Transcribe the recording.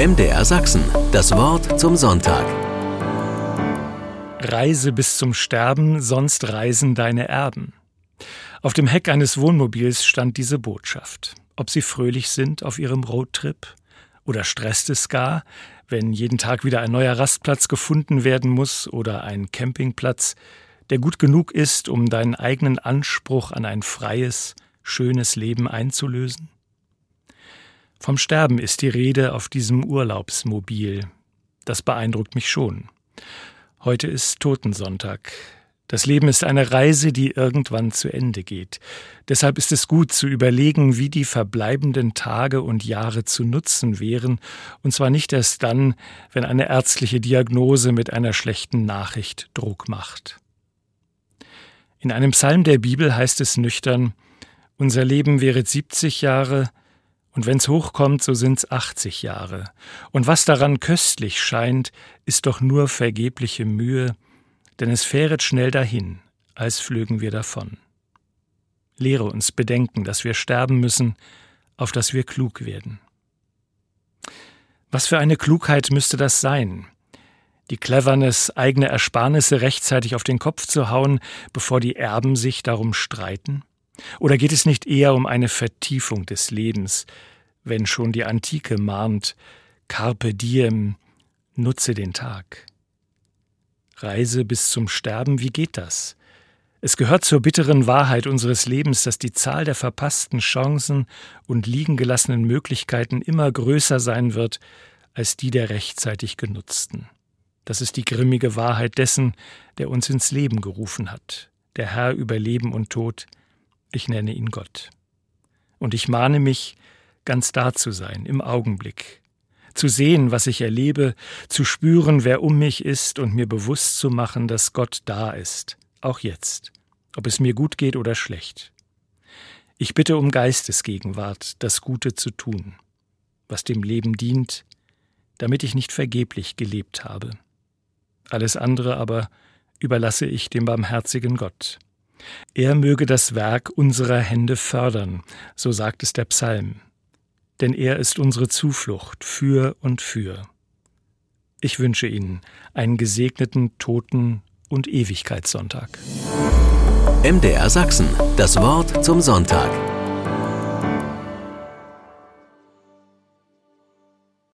MDR Sachsen, das Wort zum Sonntag. Reise bis zum Sterben, sonst reisen deine Erben. Auf dem Heck eines Wohnmobils stand diese Botschaft. Ob sie fröhlich sind auf ihrem Roadtrip oder stresst es gar, wenn jeden Tag wieder ein neuer Rastplatz gefunden werden muss oder ein Campingplatz, der gut genug ist, um deinen eigenen Anspruch an ein freies, schönes Leben einzulösen? Vom Sterben ist die Rede auf diesem Urlaubsmobil. Das beeindruckt mich schon. Heute ist Totensonntag. Das Leben ist eine Reise, die irgendwann zu Ende geht. Deshalb ist es gut zu überlegen, wie die verbleibenden Tage und Jahre zu nutzen wären, und zwar nicht erst dann, wenn eine ärztliche Diagnose mit einer schlechten Nachricht Druck macht. In einem Psalm der Bibel heißt es nüchtern Unser Leben wäre 70 Jahre, und wenn's hochkommt, so sind's 80 Jahre. Und was daran köstlich scheint, ist doch nur vergebliche Mühe, denn es fähret schnell dahin, als flögen wir davon. Lehre uns bedenken, dass wir sterben müssen, auf dass wir klug werden. Was für eine Klugheit müsste das sein? Die Cleverness, eigene Ersparnisse rechtzeitig auf den Kopf zu hauen, bevor die Erben sich darum streiten? Oder geht es nicht eher um eine Vertiefung des Lebens, wenn schon die Antike mahnt, Carpe diem, nutze den Tag. Reise bis zum Sterben, wie geht das? Es gehört zur bitteren Wahrheit unseres Lebens, dass die Zahl der verpassten Chancen und liegen gelassenen Möglichkeiten immer größer sein wird als die der rechtzeitig genutzten. Das ist die grimmige Wahrheit dessen, der uns ins Leben gerufen hat, der Herr über Leben und Tod, ich nenne ihn Gott. Und ich mahne mich, ganz da zu sein, im Augenblick, zu sehen, was ich erlebe, zu spüren, wer um mich ist und mir bewusst zu machen, dass Gott da ist, auch jetzt, ob es mir gut geht oder schlecht. Ich bitte um Geistesgegenwart, das Gute zu tun, was dem Leben dient, damit ich nicht vergeblich gelebt habe. Alles andere aber überlasse ich dem barmherzigen Gott. Er möge das Werk unserer Hände fördern, so sagt es der Psalm, denn er ist unsere Zuflucht für und für. Ich wünsche Ihnen einen gesegneten Toten- und Ewigkeitssonntag. MDR Sachsen, das Wort zum Sonntag.